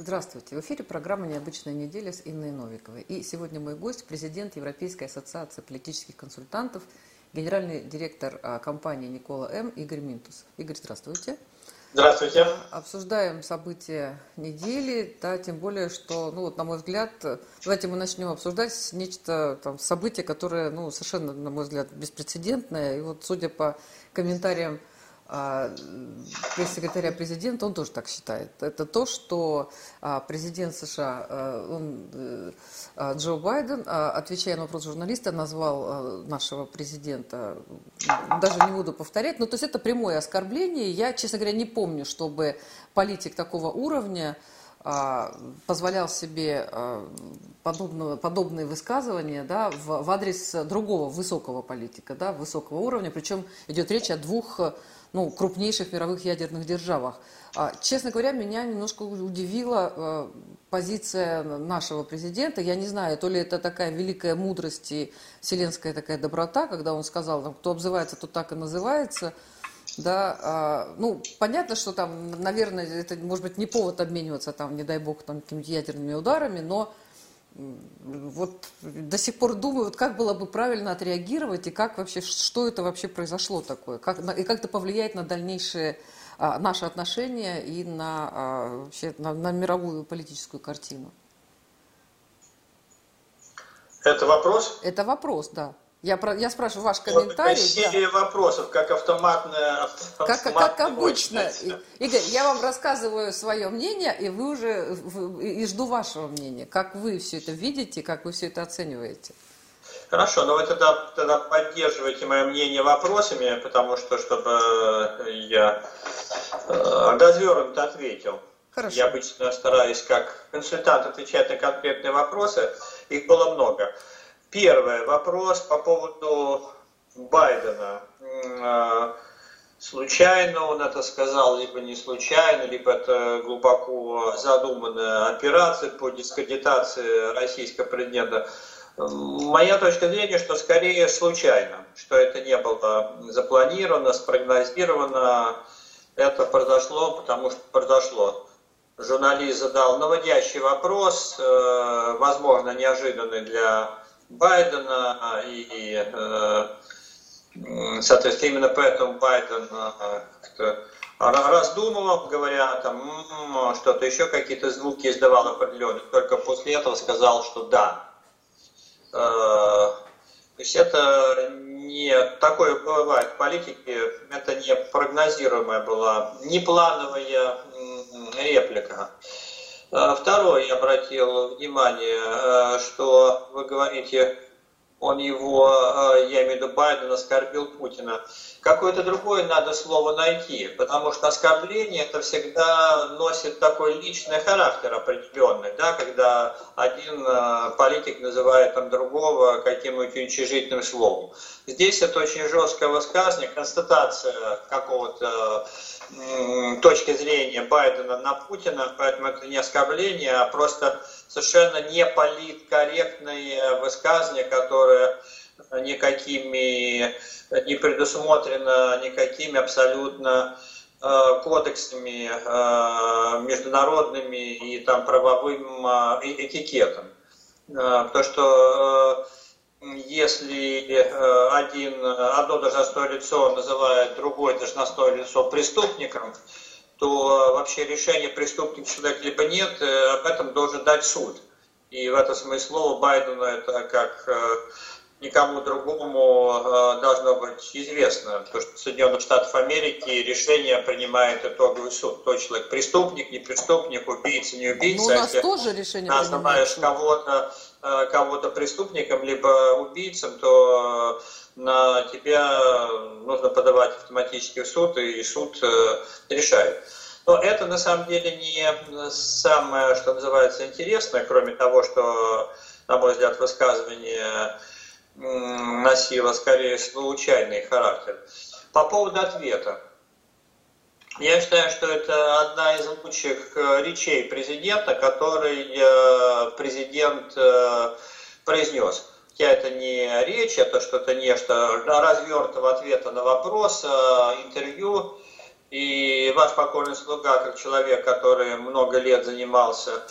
Здравствуйте. В эфире программа «Необычная неделя» с Инной Новиковой. И сегодня мой гость – президент Европейской ассоциации политических консультантов, генеральный директор а, компании «Никола М.» Игорь Минтус. Игорь, здравствуйте. Здравствуйте. Обсуждаем события недели, да, тем более, что, ну вот, на мой взгляд, давайте мы начнем обсуждать нечто, там, событие, которое, ну, совершенно, на мой взгляд, беспрецедентное. И вот, судя по комментариям пресс-секретаря президента, он тоже так считает. Это то, что а, президент США, а, он, э, Джо Байден, отвечая на вопрос журналиста, назвал нашего президента, даже не буду повторять, но то есть это прямое оскорбление. Я, честно говоря, не помню, чтобы политик такого уровня позволял себе подобного, подобные высказывания да, в, в адрес другого высокого политика, да, высокого уровня. Причем идет речь о двух ну, крупнейших мировых ядерных державах. А, честно говоря, меня немножко удивила э, позиция нашего президента. Я не знаю, то ли это такая великая мудрость и вселенская такая доброта, когда он сказал, там, кто обзывается, то так и называется. Да, а, ну, понятно, что там, наверное, это может быть не повод обмениваться там, не дай бог, там, какими-то ядерными ударами, но вот до сих пор думаю, вот как было бы правильно отреагировать и как вообще, что это вообще произошло такое, как, и как это повлияет на дальнейшие а, наши отношения и на, а, вообще, на, на мировую политическую картину. Это вопрос? Это вопрос, да. Я, про, я спрашиваю ваш комментарий. Вот серия да. вопросов, как автоматная. Как, как обычно. Игорь, я вам рассказываю свое мнение, и вы уже и жду вашего мнения. Как вы все это видите, как вы все это оцениваете? Хорошо, но вы тогда, тогда поддерживаете мое мнение вопросами, потому что, чтобы я э, развернуто ответил. Хорошо. Я обычно стараюсь как консультант отвечать на конкретные вопросы. Их было много. Первый вопрос по поводу Байдена. А, случайно он это сказал, либо не случайно, либо это глубоко задуманная операция по дискредитации российского президента. Моя точка зрения, что скорее случайно, что это не было запланировано, спрогнозировано. Это произошло, потому что произошло. Журналист задал наводящий вопрос, э, возможно, неожиданный для Байдена, а, и, э, соответственно, именно поэтому Байден э, раздумывал, говоря там что-то еще, какие-то звуки издавал определенные, только после этого сказал, что да. Э, то есть это не такое бывает в политике, это не прогнозируемая была, не плановая реплика. А, второе, я обратил внимание, э, что вы говорите, он его, э, я имею в виду Байден, оскорбил Путина. Какое-то другое надо слово найти, потому что оскорбление это всегда носит такой личный характер определенный, да, когда один э, политик называет там другого каким-нибудь уничижительным словом. Здесь это очень жесткое высказывание, констатация какого-то точки зрения Байдена на Путина, поэтому это не оскорбление, а просто совершенно не политкорректное высказывание, которое никакими не предусмотрено никакими абсолютно э, кодексами э, международными и там правовым э, этикетом. Потому что если один, одно должностное лицо называет другое должностное лицо преступником, то вообще решение преступник человек либо нет, об этом должен дать суд. И в этом смысле слово Байдена это как никому другому должно быть известно, потому что Соединенных Штатов Америки решение принимает итоговый суд. Кто человек преступник, не преступник, убийца, не убийца. Но ну, у нас тоже решение называешь кого-то Э, кого-то преступником, либо убийцем, то э, на тебя нужно подавать автоматический суд, и суд э, решает. Но это на самом деле не самое, что называется, интересное, кроме того, что, на мой взгляд, высказывание носило скорее случайный характер. По поводу ответа. Я считаю, что это одна из лучших э, речей президента, который э, президент э, произнес. Хотя это не речь, это что-то нечто развернутого ответа на вопрос, интервью. И ваш покорный слуга, как человек, который много лет занимался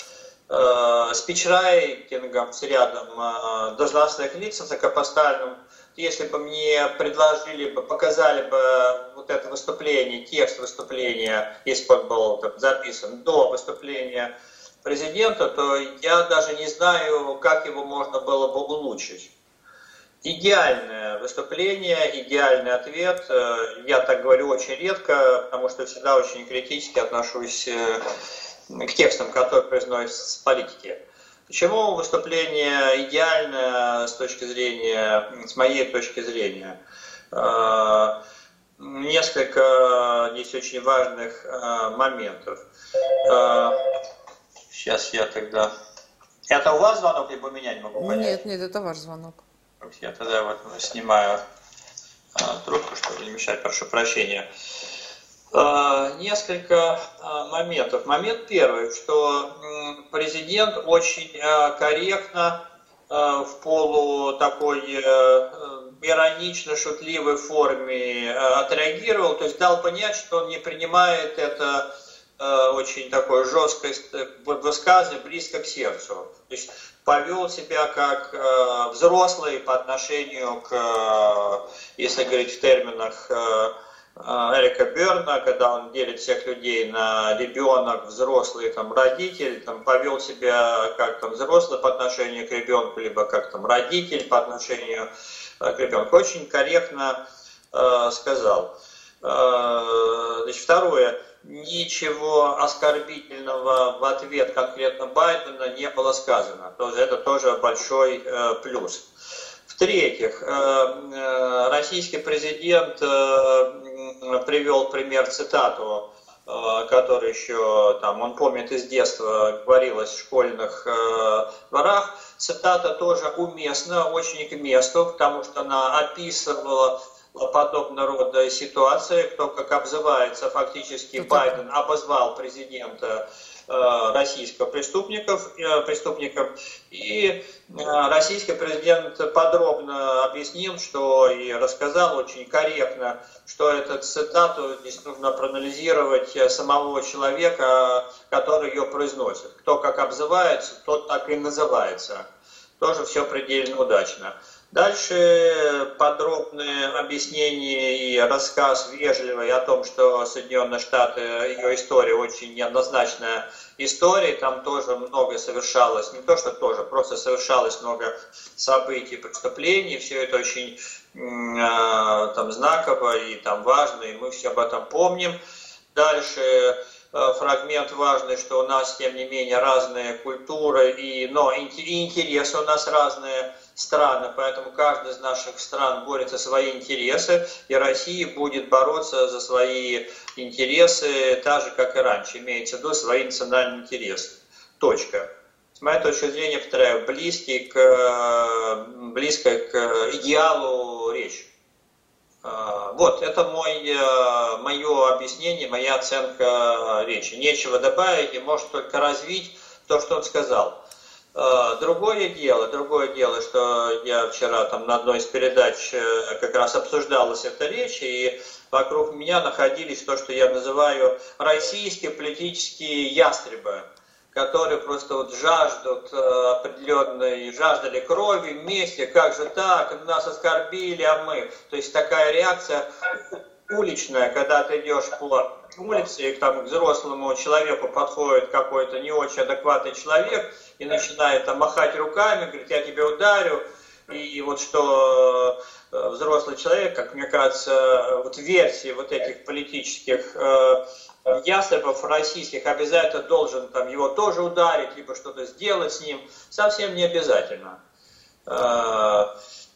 спичрайтингом с рядом э, должностных лиц высокопоставленным, если бы мне предложили бы, показали бы вот это выступление, текст выступления, если бы он записан до выступления президента, то я даже не знаю, как его можно было бы улучшить. Идеальное выступление, идеальный ответ. Э, я так говорю очень редко, потому что всегда очень критически отношусь э, к текстам, которые произносятся с политики. Почему выступление идеальное с точки зрения, с моей точки зрения? Э, несколько здесь очень важных моментов. Сейчас я тогда... Это у вас звонок, либо у меня не могу понять? Нет, нет, это ваш звонок. Я тогда вот снимаю трубку, чтобы не мешать, прошу прощения. А, несколько а, моментов. Момент первый, что президент очень корректно в полу такой иронично-шутливой форме отреагировал, то есть дал понять, что он не принимает это очень такое жесткое высказывание близко к сердцу. То есть повел себя как э, взрослый по отношению к, э, если говорить в терминах э, э, Эрика Берна, когда он делит всех людей на ребенок, взрослый, там, родитель, там, повел себя как там, взрослый по отношению к ребенку, либо как там, родитель по отношению э, к ребенку. Очень корректно э, сказал. Э, значит, второе ничего оскорбительного в ответ конкретно Байдена не было сказано. Тоже, это тоже большой э, плюс. В-третьих, э, э, российский президент э, привел пример цитату, который еще там, он помнит из детства, говорилось в школьных дворах. Цитата тоже уместна, очень к месту, потому что она описывала подобного рода ситуации, кто как обзывается, фактически Байден обозвал президента э, российского преступников, э, преступников, и э, российский президент подробно объяснил, что и рассказал очень корректно, что эту цитату здесь нужно проанализировать самого человека, который ее произносит. Кто как обзывается, тот так и называется. Тоже все предельно удачно. Дальше подробное объяснение и рассказ вежливый о том, что Соединенные Штаты, ее история очень неоднозначная история, там тоже много совершалось, не то что тоже, просто совершалось много событий, преступлений, все это очень э, там знаково и там важно, и мы все об этом помним. Дальше э, фрагмент важный, что у нас, тем не менее, разные культуры, и, но и интересы у нас разные, страны, поэтому каждая из наших стран борется за свои интересы, и Россия будет бороться за свои интересы так же, как и раньше, имеется в виду свои национальные интересы. Точка. С моей точки зрения, повторяю, близкий к, близко к идеалу речь. А, вот, это мой, мое объяснение, моя оценка речи. Нечего добавить, и может только развить то, что он сказал. А, другое дело, другое дело, что я вчера там на одной из передач э, как раз обсуждалась эта речь, и вокруг меня находились то, что я называю российские политические ястребы, которые просто вот жаждут э, определенной, жаждали крови вместе, как же так, нас оскорбили, а мы. То есть такая реакция уличная, когда ты идешь по улице, и там, к взрослому человеку подходит какой-то не очень адекватный человек и начинает там махать руками, говорит, я тебя ударю, и вот что э, взрослый человек, как мне кажется, вот версии вот этих политических э, ястребов российских обязательно должен там его тоже ударить, либо что-то сделать с ним, совсем не обязательно. Э,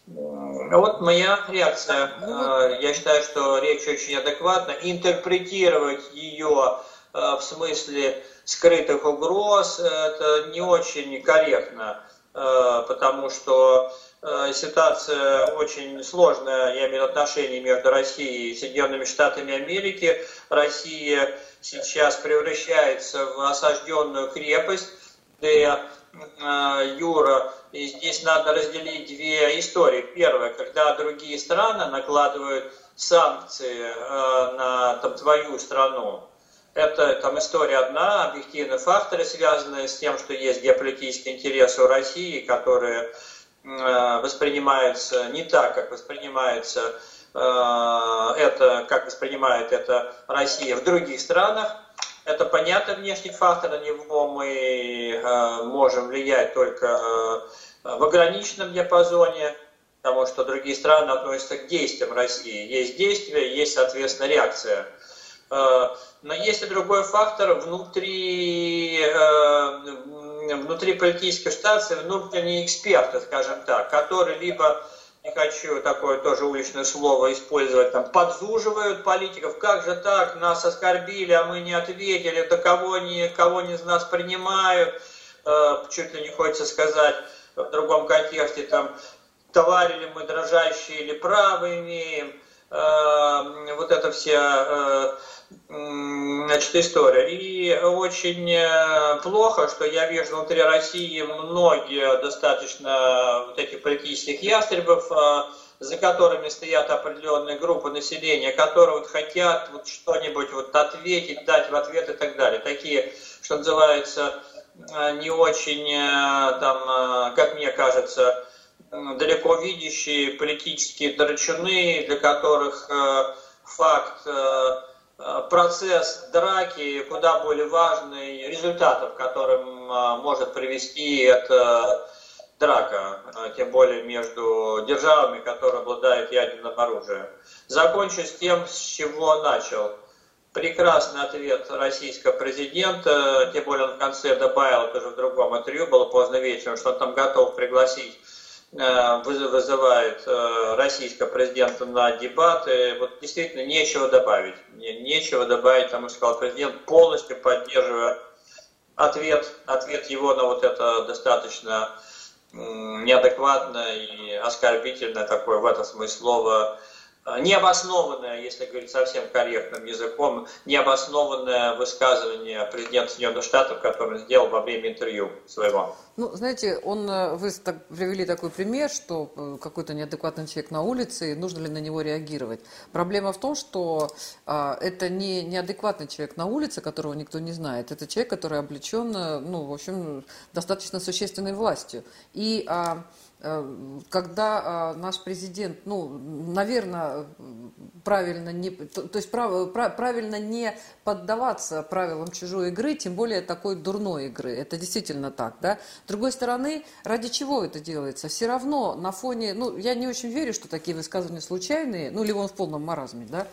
вот моя реакция. Ну я считаю, что речь очень адекватна. Интерпретировать ее в смысле скрытых угроз это не очень корректно, э, потому что ситуация очень сложная, я имею в виду отношения между Россией и Соединенными Штатами Америки. Россия сейчас превращается в осажденную крепость, где Юра и здесь надо разделить две истории. Первое, когда другие страны накладывают санкции э, на там, твою страну, это там история одна, объективные факторы, связанные с тем, что есть геополитические интересы у России, которые э, воспринимаются не так, как воспринимается э, это, как воспринимает это Россия в других странах. Это понятно внешний фактор, на него мы э, можем влиять только в ограниченном диапазоне, потому что другие страны относятся к действиям России. Есть действия, есть, соответственно, реакция. Э, но есть и другой фактор внутри, внутри политической ситуации, внутренние эксперты, скажем так, которые либо не хочу такое тоже уличное слово использовать, там, подзуживают политиков, как же так, нас оскорбили, а мы не ответили, до кого они, кого они из нас принимают, э, чуть ли не хочется сказать в другом контексте, там, товарили мы дрожащие или правы имеем, э, вот это вся э, значит, история. И очень э, плохо, что я вижу внутри России многие достаточно вот этих политических ястребов, э, за которыми стоят определенные группы населения, которые вот хотят вот что-нибудь вот ответить, дать в ответ и так далее. Такие, что называется, э, не очень, там, как мне кажется, далеко видящие политические драчуны, для которых факт процесс драки куда более важный, результатов, которым э, может привести эта драка, э, тем более между державами, которые обладают ядерным оружием. Закончу с тем, с чего начал. Прекрасный ответ российского президента, тем более он в конце добавил, тоже в другом интервью, было поздно вечером, что он там готов пригласить Э, вызывает э, российского президента на дебаты. Вот действительно нечего добавить. Нечего добавить, потому что сказал президент, полностью поддерживая ответ, ответ его на вот это достаточно неадекватное и оскорбительное такое в этом смысле слово необоснованное, если говорить совсем корректным языком, необоснованное высказывание президента Соединенных Штатов, которое он сделал во время интервью своего. Ну, знаете, он, э, вы так, привели такой пример, что э, какой-то неадекватный человек на улице, и нужно ли на него реагировать. Проблема в том, что а, это не неадекватный человек на улице, которого никто не знает. Это человек, который облечен, э, ну, в общем, достаточно существенной властью. И а, Э, когда а, наш президент, ну, наверное, правильно не, то, есть прав, правильно не поддаваться правилам чужой игры, тем более такой дурной игры. Это действительно так, да. С другой стороны, ради чего это делается? Все равно на фоне, ну, я не очень верю, что такие высказывания случайные, ну, либо он в полном маразме, да.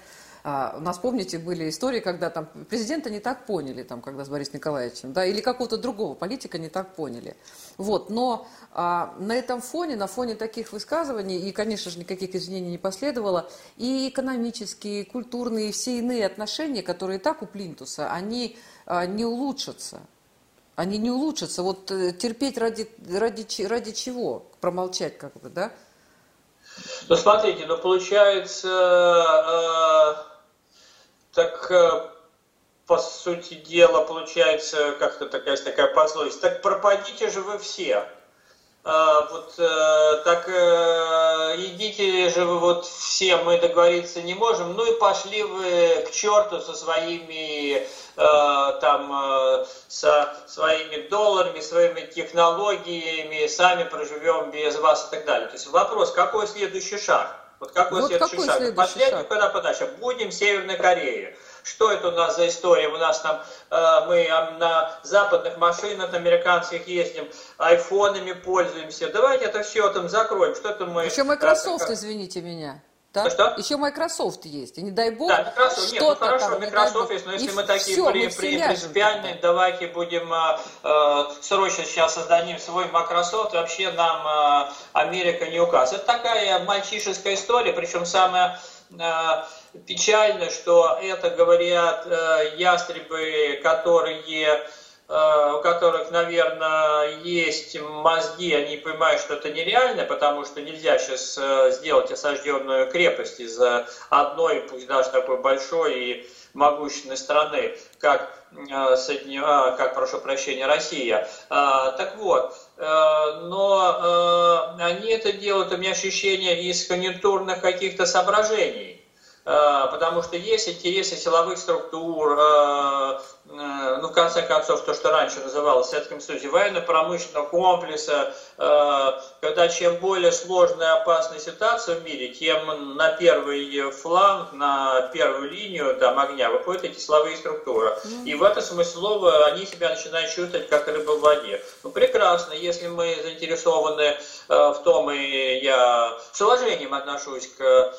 А, у нас, помните, были истории, когда там президента не так поняли, там, когда с Борисом Николаевичем, да, или какого-то другого политика не так поняли. Вот, но а, на этом фоне, на фоне таких высказываний, и, конечно же, никаких извинений не последовало, и экономические, и культурные, и все иные отношения, которые и так у Плинтуса, они а, не улучшатся. Они не улучшатся. Вот э, терпеть ради, ради, ради чего? Промолчать как бы, да? Ну, смотрите, ну, получается, э, так, э, по сути дела, получается, как-то такая, такая пословица, так пропадите же вы все. А, вот э, так э, идите же вы вот все, мы договориться не можем, ну и пошли вы к черту со своими э, там, со своими долларами, своими технологиями, сами проживем без вас и так далее. То есть вопрос, какой следующий шаг? Вот какой вот следующий какой шаг? Следующий Последний, шаг? куда подальше? Будем в Северной Корее. Что это у нас за история? У нас там, э, мы на западных машинах американских ездим, айфонами пользуемся. Давайте это все там закроем. Что это мы... Еще Microsoft, как... извините меня. Да? Что? Еще Microsoft есть. И не дай бог, да, Microsoft, нет, ну хорошо, там, Microsoft есть, но если мы такие все, при, мы при, принципиальные, тогда. давайте будем э, э, срочно сейчас создадим свой Microsoft, вообще нам э, Америка не указ. Это такая мальчишеская история, причем самая э, печально, что это говорят э, ястребы, которые э, у которых, наверное, есть мозги, они понимают, что это нереально, потому что нельзя сейчас э, сделать осажденную крепость из одной, пусть даже такой большой и могущественной страны, как, Соединен... как прошу прощения, Россия. Так вот, но они это делают, у меня ощущение, из конъюнктурных каких-то соображений Э, потому что есть интересы силовых структур, э, э, ну, в конце концов, то, что раньше называлось в Советском Союзе, военно-промышленного комплекса, когда чем более сложная и опасная ситуация в мире, тем на первый фланг, на первую линию там, огня выходят эти силовые структуры. И в этом смысле слова они себя начинают чувствовать как рыба в воде. Ну, прекрасно, если мы заинтересованы в том, и я с уважением отношусь к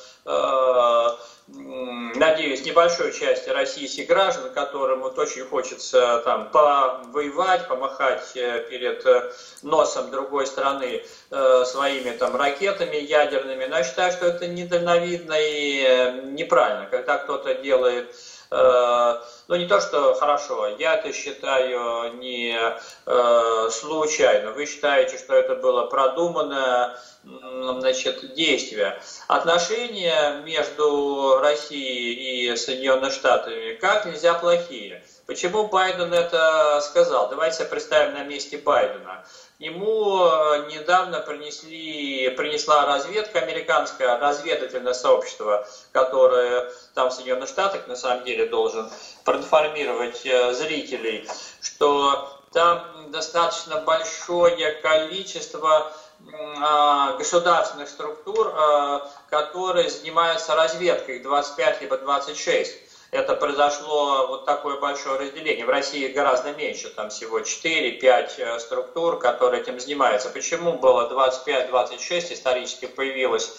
надеюсь, небольшой части российских граждан, которым вот очень хочется там повоевать, помахать э, перед э, носом другой страны э, своими там ракетами ядерными. Но я считаю, что это недальновидно и неправильно, когда кто-то делает ну не то, что хорошо, я это считаю не э, случайно. Вы считаете, что это было продуманное значит, действие. Отношения между Россией и Соединенными Штатами как нельзя плохие. Почему Байден это сказал? Давайте представим на месте Байдена. Ему э, недавно принесли, принесла разведка, американское разведывательное сообщество, которое там в Соединенных Штатах на самом деле должен проинформировать э, зрителей, что там достаточно большое количество а, государственных структур, а, которые занимаются разведкой, 25 либо 26. Это произошло вот такое большое разделение. В России гораздо меньше, там всего 4-5 э, структур, которые этим занимаются. Почему было 25-26 исторически появилось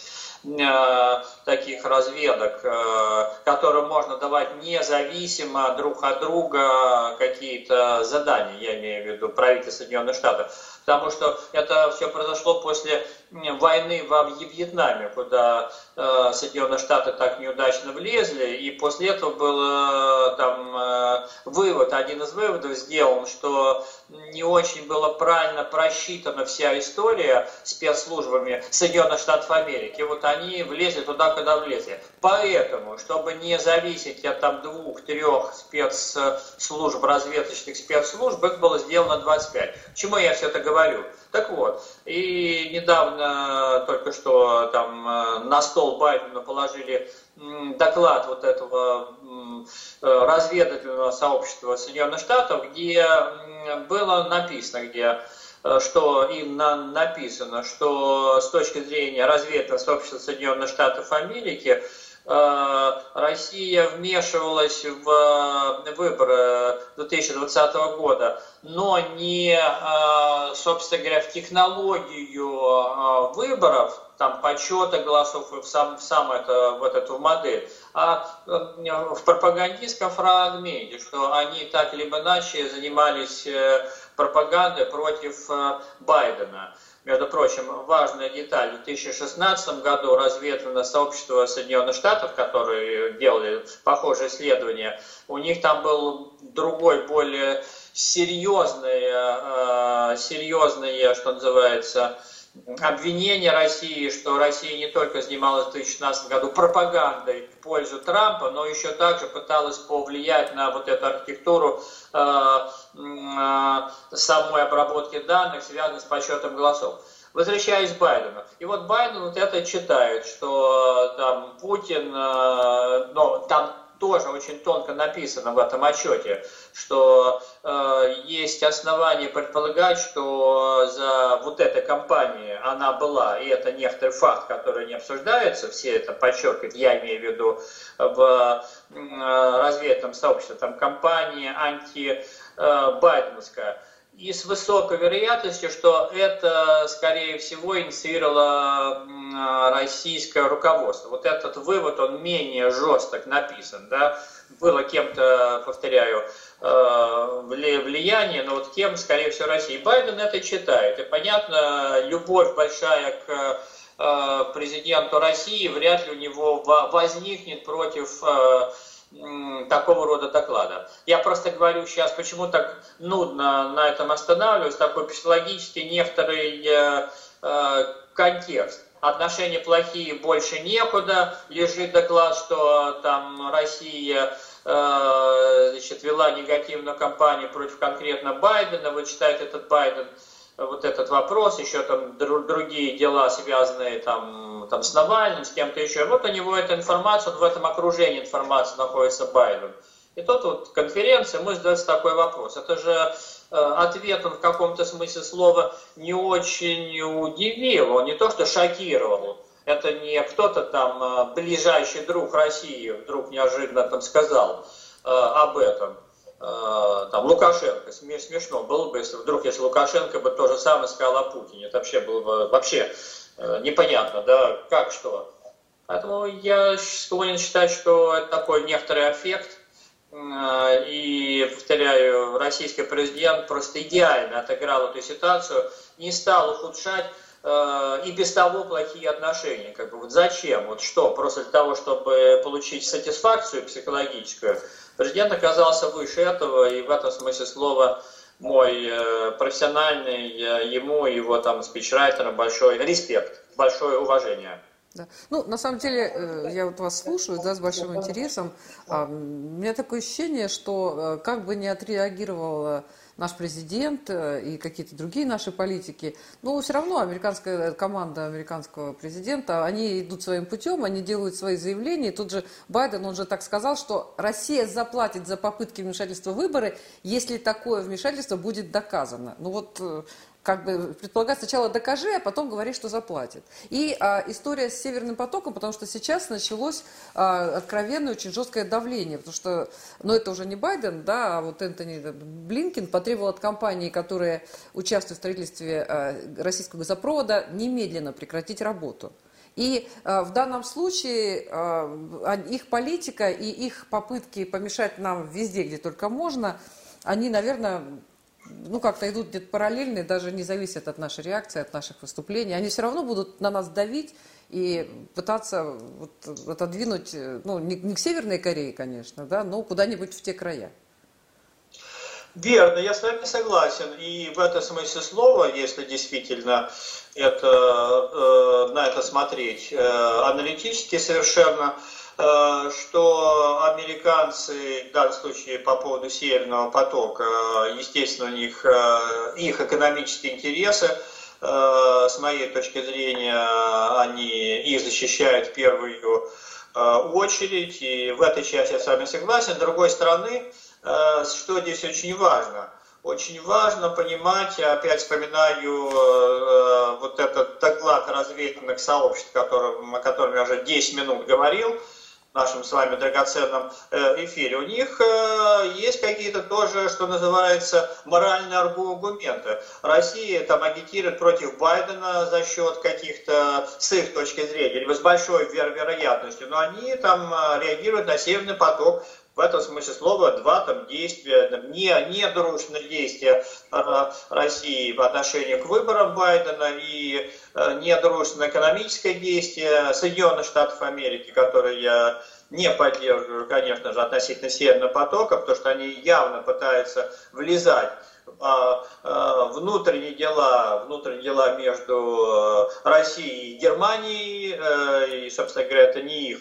Э, таких разведок, э, которым можно давать независимо друг от друга какие-то задания, я имею в виду правительство Соединенных Штатов. Потому что это все произошло после войны во Вьетнаме, куда э, Соединенные Штаты так неудачно влезли, и после этого был там вывод, один из выводов сделан, что не очень было правильно просчитана вся история спецслужбами Соединенных Штатов Америки. Вот они влезли туда, куда влезли. Поэтому, чтобы не зависеть от там двух-трех спецслужб, разведочных спецслужб, их было сделано 25. Чему я все это говорю? Так вот, и недавно только что там э, на стол Байдена положили доклад вот этого э, разведывательного сообщества Соединенных Штатов, где было написано, где Э, что им на, написано, что с точки зрения разведного сообщества Соединенных Штатов Америки Россия вмешивалась в э, выборы 2020 года, но не, собственно говоря, в технологию выборов, там подсчета голосов в сам, в сам это, вот эту модель, а в пропагандистском фрагменте, что они так или иначе занимались пропаганды против э, Байдена. Между прочим, важная деталь. В 2016 году разведывательное сообщество Соединенных Штатов, которые делали похожие исследования, у них там был другой, более серьезный, э, серьезный, что называется, обвинение России, что Россия не только занималась в 2016 году пропагандой в пользу Трампа, но еще также пыталась повлиять на вот эту архитектуру э, э, самой обработки данных, связанной с подсчетом голосов. Возвращаясь к Байдену. И вот Байден вот это читает, что там Путин, э, ну, там тоже очень тонко написано в этом отчете, что э, есть основания предполагать, что за вот этой компанией она была, и это некоторый факт, который не обсуждается, все это подчеркивают, я имею в виду в э, разведном сообществе, там компания анти-байденовская, э, и с высокой вероятностью, что это, скорее всего, инициировало российское руководство. Вот этот вывод, он менее жесток написан, да, было кем-то, повторяю, э, влияние, но вот кем, скорее всего, Россия. И Байден это читает. И понятно, любовь большая к э, президенту России вряд ли у него возникнет против э, такого рода доклада. Я просто говорю сейчас, почему так нудно на этом останавливаюсь, такой психологический некоторый э, э, контекст. Отношения плохие, больше некуда. Лежит доклад, что там Россия э, значит, вела негативную кампанию против конкретно Байдена. Вот читает этот Байден вот этот вопрос, еще там другие дела, связанные там, там с Навальным, с кем-то еще. Вот у него эта информация, вот в этом окружении информации находится Байден. И тут вот конференция, мы задается такой вопрос. Это же э, ответ он в каком-то смысле слова не очень удивил, он не то что шокировал. Это не кто-то там э, ближайший друг России вдруг неожиданно там сказал э, об этом. Э, там Лукашенко, смешно было бы, если вдруг, если Лукашенко бы то же самое сказал о Путине, это вообще было бы вообще э, непонятно, да, как что. Поэтому я склонен считать, что это такой некоторый эффект, э, и, повторяю, российский президент просто идеально отыграл эту ситуацию, не стал ухудшать и без того плохие отношения. Как бы вот зачем? Вот что? Просто для того, чтобы получить сатисфакцию психологическую, Президент оказался выше этого, и в этом смысле слова мой э, профессиональный ему и его там спичрайтерам большой респект, большое уважение. Да. Ну, на самом деле, э, я вот вас слушаю, да, с большим интересом. У меня такое ощущение, что э, как бы не отреагировала наш президент э, и какие-то другие наши политики, но все равно американская команда американского президента, они идут своим путем, они делают свои заявления. И тут же Байден, он же так сказал, что Россия заплатит за попытки вмешательства в выборы, если такое вмешательство будет доказано. Ну вот э, как бы предполагать сначала докажи, а потом говори, что заплатит. И а, история с Северным потоком, потому что сейчас началось а, откровенное, очень жесткое давление, потому что, ну это уже не Байден, да, а вот Энтони Блинкин потребовал от компании, которые участвуют в строительстве а, российского газопровода, немедленно прекратить работу. И э, в данном случае э, их политика и их попытки помешать нам везде, где только можно, они, наверное, ну, как-то идут где-то параллельные, даже не зависят от нашей реакции, от наших выступлений. Они все равно будут на нас давить и пытаться вот отодвинуть, ну, не, не к Северной Корее, конечно, да, но куда-нибудь в те края. Верно, я с вами согласен. И в этом смысле слова, если действительно это, э, на это смотреть э, аналитически совершенно, Э, что американцы, в данном случае по поводу Северного потока, естественно, у них э, их экономические интересы, э, с моей точки зрения, они их защищают в первую очередь, и в этой части я с вами согласен. С другой стороны, что здесь очень важно – очень важно понимать, опять вспоминаю э, вот этот доклад разведывательных сообществ, которым, о котором я уже 10 минут говорил, нашем с вами драгоценном э, эфире, у них э, есть какие-то тоже, что называется, моральные аргументы. Россия там агитирует против Байдена за счет каких-то, с их точки зрения, либо с большой вероятностью, но они там э, реагируют на Северный поток в этом смысле слова два там действия, не, не дружные действия э, России по отношению к выборам Байдена и э, экономическое действие Соединенных Штатов Америки, которые я не поддерживаю, конечно же, относительно Северного потока, потому что они явно пытаются влезать а, а, внутренние дела, внутренние дела между Россией и Германией, и, собственно говоря, это не их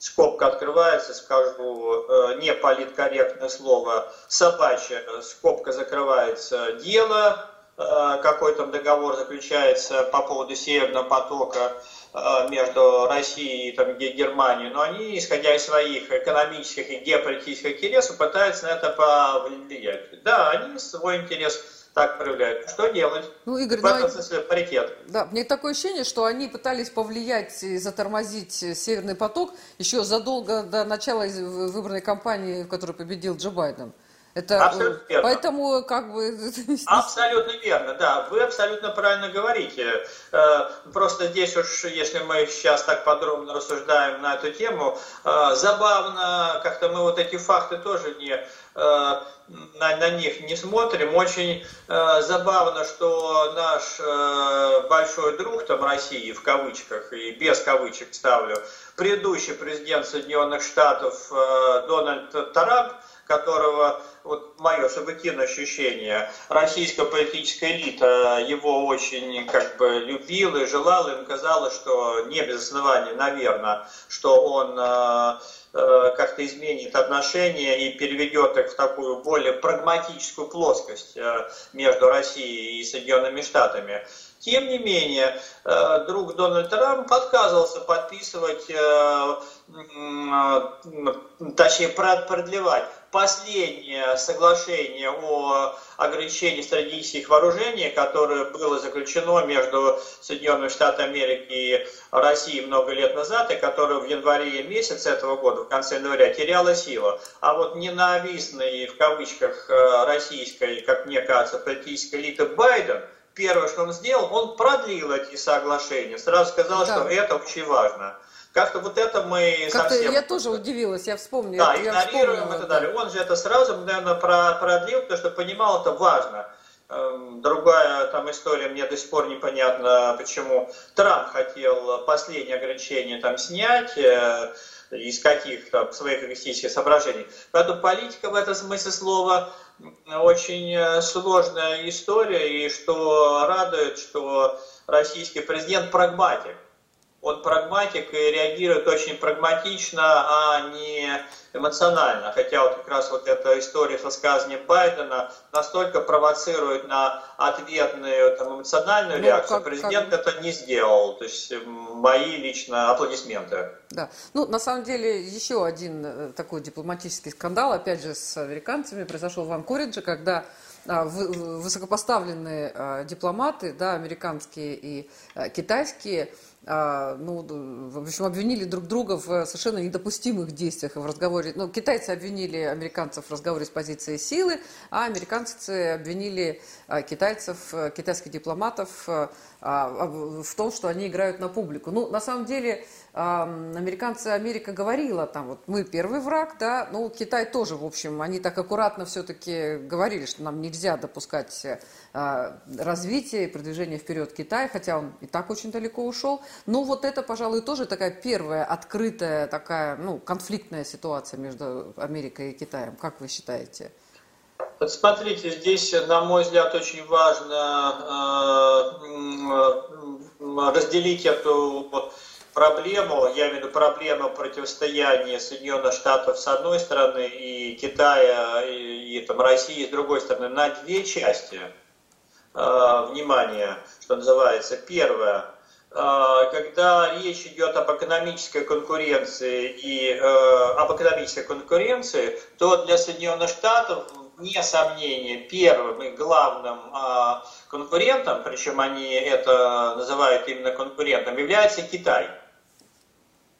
скобка открывается, скажу э, не политкорректное слово, собачье, скобка закрывается, дело, э, какой там договор заключается по поводу Северного потока э, между Россией и там, Германией, но они, исходя из своих экономических и геополитических интересов, пытаются на это повлиять. Да, они свой интерес так проявляют. Что делать? Ну, Игорь, в этом ну, смысле паритет. Да, мне такое ощущение, что они пытались повлиять и затормозить Северный поток еще задолго до начала выборной кампании, в которой победил Джо Байден. Это, абсолютно верно. Поэтому как бы... Абсолютно верно, да. Вы абсолютно правильно говорите. Э, просто здесь уж, если мы сейчас так подробно рассуждаем на эту тему, э, забавно, как-то мы вот эти факты тоже не э, на, на них не смотрим. Очень э, забавно, что наш э, большой друг там России в кавычках и без кавычек ставлю, предыдущий президент Соединенных Штатов э, Дональд Трамп которого, вот мое субъективное ощущение, российская политическая элита его очень как бы любила и желала, им казалось, что не без основания, наверное, что он э, э, как-то изменит отношения и переведет их в такую более прагматическую плоскость э, между Россией и Соединенными Штатами. Тем не менее, э, друг Дональд Трамп отказывался подписывать, э, точнее продлевать последнее соглашение о ограничении стратегических вооружений, которое было заключено между Соединенными Штатами Америки и Россией много лет назад, и которое в январе месяце этого года, в конце января, теряло силу. А вот ненавистный, в кавычках, э, российской, как мне кажется, политической элиты Байден – первое, что он сделал, он продлил эти соглашения. Сразу сказал, да. что это очень важно. Как-то вот это мы Как-то совсем... Я тоже удивилась, я вспомнила. Да, я игнорируем вспомнила, и так далее. Он же это сразу, наверное, продлил, потому что понимал, это важно. Эм, другая там история, мне до сих пор непонятно, почему Трамп хотел последние ограничения там снять, э, из каких там своих эгоистических соображений. Поэтому политика в этом смысле слова очень э, сложная история, и что радует, что российский президент прагматик. Он прагматик и реагирует очень прагматично, а не эмоционально. Хотя вот как раз вот эта история со сказанием Байдена настолько провоцирует на ответную там, эмоциональную ну, реакцию. Как, Президент как... это не сделал. То есть мои лично аплодисменты. Да. Ну, на самом деле, еще один э, такой дипломатический скандал, опять же, с американцами, произошел в Анкоридже, когда а, высокопоставленные а, дипломаты, да, американские и а, китайские, ну, в общем, обвинили друг друга в совершенно недопустимых действиях в разговоре. Ну, китайцы обвинили американцев в разговоре с позиции силы, а американцы обвинили а, китайцев, э, китайских дипломатов э, а, в том, что они играют на публику. Ну, на самом деле, американцы, Америка говорила, там, вот мы первый враг, да, ну, Китай тоже, в общем, они так аккуратно все-таки говорили, что нам нельзя допускать э, развитие и продвижение вперед Китая, хотя он и так очень далеко ушел. Но вот это, пожалуй, тоже такая первая открытая, такая, ну, конфликтная ситуация между Америкой и Китаем. Как вы считаете? Вот смотрите, здесь, на мой взгляд, очень важно э, разделить эту проблему, я имею в виду проблему противостояния Соединенных Штатов с одной стороны и Китая и, и там, России с другой стороны на две части. Э, внимание, что называется. Первое, э, когда речь идет об экономической конкуренции и э, об экономической конкуренции, то для Соединенных Штатов вне сомнения, первым и главным э, конкурентом, причем они это называют именно конкурентом, является Китай.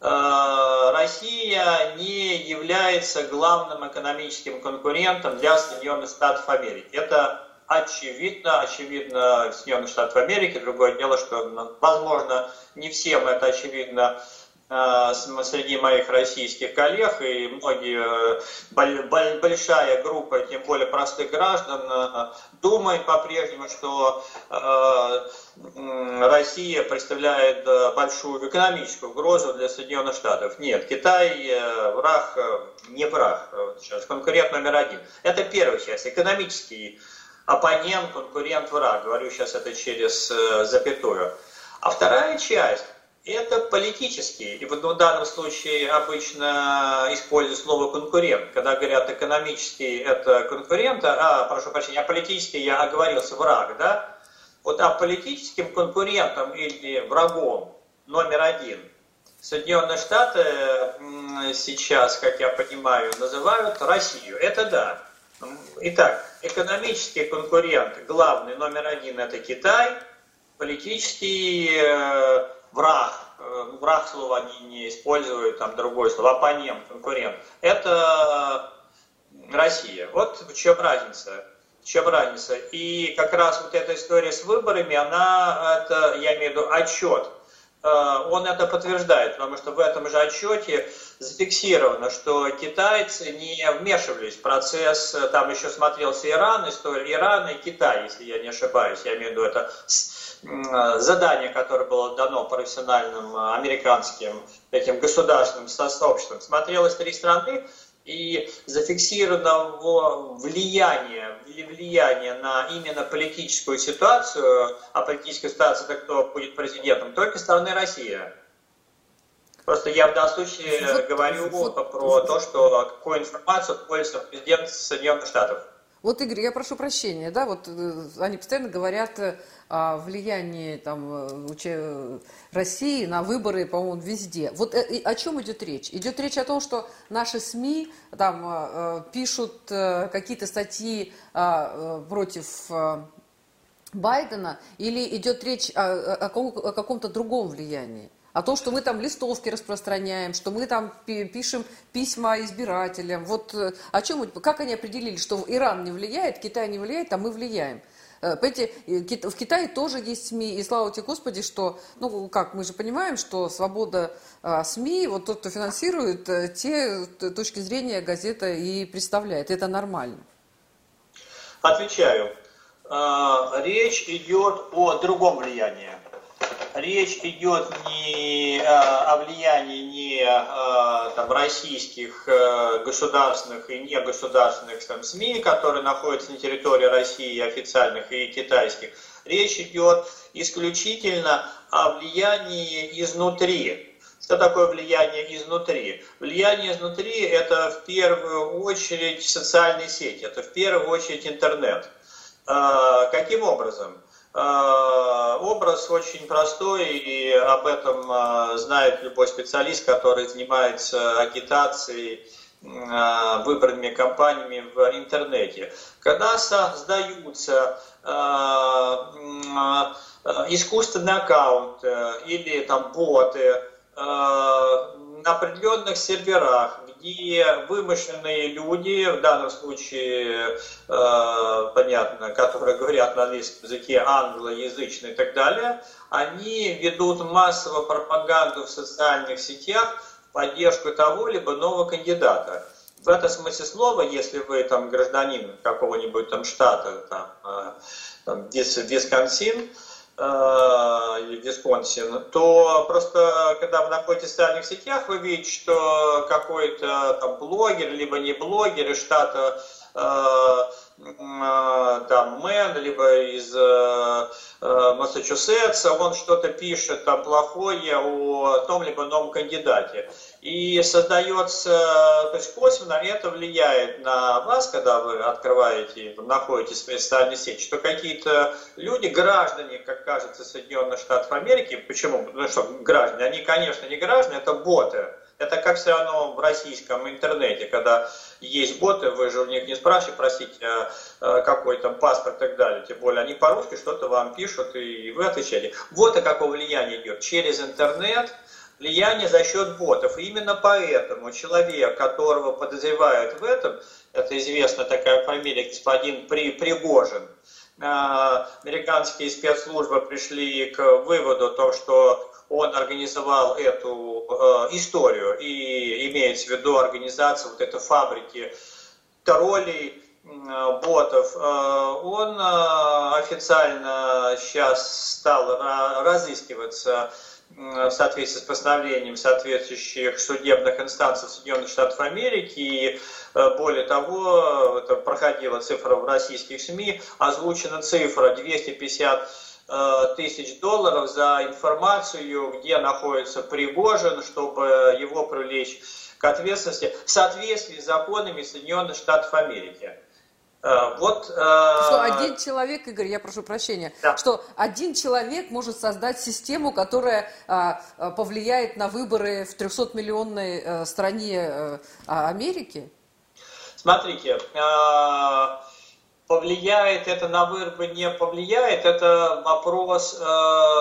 Э, Россия не является главным экономическим конкурентом для Соединенных Штатов Америки. Это очевидно, очевидно Соединенных Штатов Америки. Другое дело, что, возможно, не всем это очевидно среди моих российских коллег и многие, э, большая группа, тем более простых граждан, э, думает по-прежнему, что Россия представляет большую экономическую угрозу для Соединенных Штатов. Нет, Китай враг, не враг, сейчас конкурент номер один. Это первая часть, экономический оппонент, конкурент, враг. Говорю сейчас это через запятую. А вторая часть это политические. И вот в данном случае обычно используют слово конкурент. Когда говорят экономический, это конкурент, а, прошу прощения, а политический, я оговорился, враг, да? Вот а политическим конкурентом или врагом номер один Соединенные Штаты сейчас, как я понимаю, называют Россию. Это да. Итак, экономический конкурент, главный номер один это Китай, политический э, враг, э, враг слова они не используют, там другое слово, оппонент, конкурент, это Россия. Вот в чем разница. В чем разница? И как раз вот эта история с выборами, она, это, я имею в виду отчет, э, он это подтверждает, потому что в этом же отчете зафиксировано, что китайцы не вмешивались в процесс, там еще смотрелся Иран, история Ирана и Китай, если я не ошибаюсь, я имею в виду это задание, которое было дано профессиональным американским этим государственным сообществом. Смотрелось три страны, и зафиксированного влияния, влияния на именно политическую ситуацию, а политическая ситуация это кто будет президентом, только стороны России. Просто я в данном случае говорю про то, что какую информацию пользуется президент Соединенных Штатов. Вот, Игорь, я прошу прощения, да, вот э, они постоянно говорят э, о влиянии там, э, России на выборы, по-моему, везде. Вот о чем идет речь? Идет речь о том, что наши СМИ там пишут какие-то статьи против Байдена, или идет речь о, о каком-то другом влиянии? О том, что мы там листовки распространяем, что мы там пишем письма избирателям. Вот э, о чем, как они определили, что Иран не влияет, Китай не влияет, а мы влияем. Э, понимаете, в Китае тоже есть СМИ, и слава тебе Господи, что, ну как, мы же понимаем, что свобода а, СМИ, вот тот, кто финансирует, э, те точки зрения газета и представляет. Это нормально. Отвечаю. А, речь идет о другом влиянии речь идет не э, о влиянии не э, там, российских э, государственных и негосударственных там, СМИ, которые находятся на территории России, официальных и китайских. Речь идет исключительно о влиянии изнутри. Что такое влияние изнутри? Влияние изнутри – это в первую очередь социальные сети, это в первую очередь интернет. Каким образом? Э, образ очень простой, и об этом э, знает любой специалист, который занимается агитацией, э, выбранными компаниями в интернете. Когда создаются искусственные аккаунты или там боты, на определенных серверах, где вымышленные люди, в данном случае, э, понятно, которые говорят на английском языке, англоязычные и так далее, они ведут массовую пропаганду в социальных сетях в поддержку того либо нового кандидата. В этом смысле слова, если вы там гражданин какого-нибудь там штата, там, э, там Висконсин, Э, Висконсин, то просто когда вы находитесь в социальных сетях, вы видите, что какой-то там блогер, либо не блогер из штата э, э, там Мэн, либо из Массачусетса, он что-то пишет там плохое о том либо новом кандидате. И создается, то есть косвенно это влияет на вас, когда вы открываете, находитесь в социальной сети, что какие-то люди, граждане, как кажется, Соединенных Штатов Америки, почему? Потому что граждане, они, конечно, не граждане, это боты. Это как все равно в российском интернете, когда есть боты, вы же у них не спрашиваете, просите, а, а, какой там паспорт и так далее. Тем более они по-русски что-то вам пишут, и вы отвечаете. Вот и какое влияние идет. Через интернет – влияние за счет ботов. И именно поэтому человек, которого подозревают в этом, это известная такая фамилия, господин При, Пригожин, а, американские спецслужбы пришли к выводу, то, что он организовал эту э, историю и имеется в виду организацию вот этой фабрики троллей, ботов, э, он э, официально сейчас стал разыскиваться в соответствии с постановлением соответствующих судебных инстанций Соединенных Штатов Америки. И э, более того, это проходила цифра в российских СМИ, озвучена цифра 250 э, тысяч долларов за информацию, где находится Пригожин, чтобы его привлечь к ответственности в соответствии с законами Соединенных Штатов Америки. Э, вот, э, что один человек, Игорь, я прошу прощения, да. что один человек может создать систему, которая а, повлияет на выборы в 300-миллионной а, стране Америки? Смотрите, повлияет это на выборы, не повлияет, это вопрос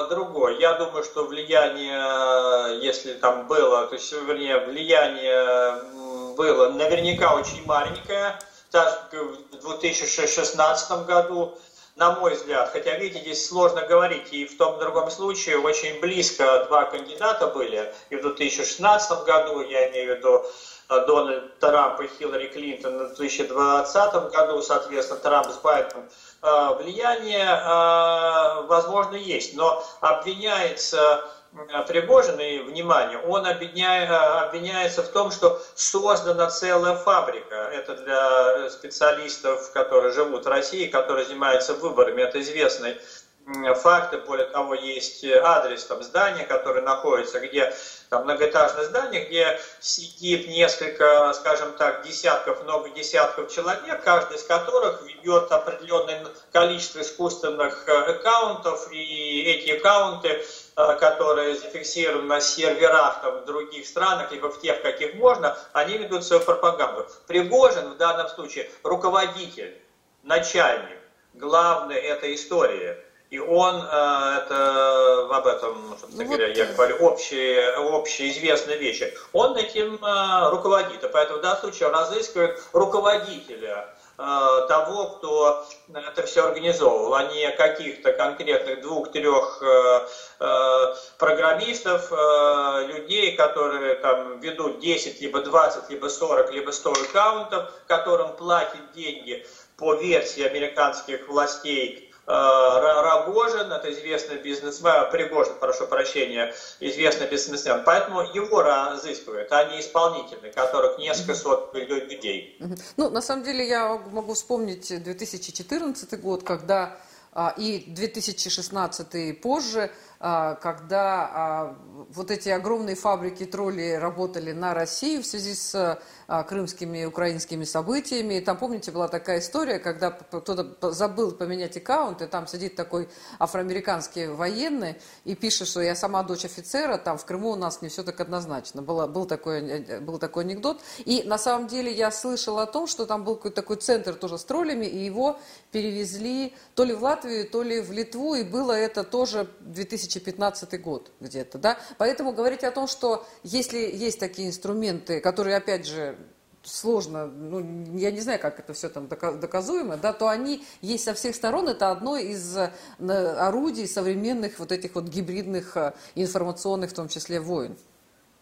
другой. Я думаю, что влияние, если там было, то есть, вернее, влияние было наверняка очень маленькое в 2016 году, на мой взгляд, хотя, видите, здесь сложно говорить, и в том и другом случае очень близко два кандидата были, и в 2016 году, я имею в виду э, Дональд Трамп и Хиллари Клинтон в 2020 году, соответственно, Трамп с Байденом, э, влияние, э, возможно, есть, но обвиняется Пригожин, и, внимание, он обвиняет, обвиняется в том, что создана целая фабрика. Это для специалистов, которые живут в России, которые занимаются выборами. Это известный факты, более того, есть адрес там, здания, которое находится, где там многоэтажное здание, где сидит несколько, скажем так, десятков, много десятков человек, каждый из которых ведет определенное количество искусственных э, аккаунтов, и эти аккаунты, э, которые зафиксированы на серверах там, в других странах, либо в тех, каких можно, они ведут свою пропаганду. Пригожин в данном случае руководитель, начальник, главный этой истории – и он, э, это об этом, собственно ну, говоря, я говорю, общие, общеизвестные вещи. Он этим э, руководит, и поэтому в данном случае разыскивают руководителя э, того, кто это все организовывал, а не каких-то конкретных двух-трех программистов, людей, которые там ведут 10, либо 20, либо 40, либо 100 аккаунтов, которым платят деньги по версии американских властей Э, Рогожин, это известный бизнесмен, Пригожин, прошу прощения, известный бизнесмен, поэтому его разыскивают, а не исполнительный, которых несколько сот людей. Ну, на самом деле, я могу вспомнить 2014 год, когда а, и 2016 позже, а, когда а, вот эти огромные фабрики троллей работали на Россию в связи с крымскими и украинскими событиями. И там, помните, была такая история, когда кто-то забыл поменять аккаунт, и там сидит такой афроамериканский военный и пишет, что я сама дочь офицера, там в Крыму у нас не все так однозначно. Было, был, такой, э, был такой анекдот. И на самом деле я слышала о том, что там был какой-то такой центр тоже с троллями, и его перевезли то ли в Латвию, то ли в Литву, и было это тоже 2000 2015 год где-то, да. Поэтому говорить о том, что если есть такие инструменты, которые, опять же, сложно, ну, я не знаю, как это все там доказуемо, да, то они есть со всех сторон, это одно из э, орудий современных вот этих вот гибридных э, информационных, в том числе, войн.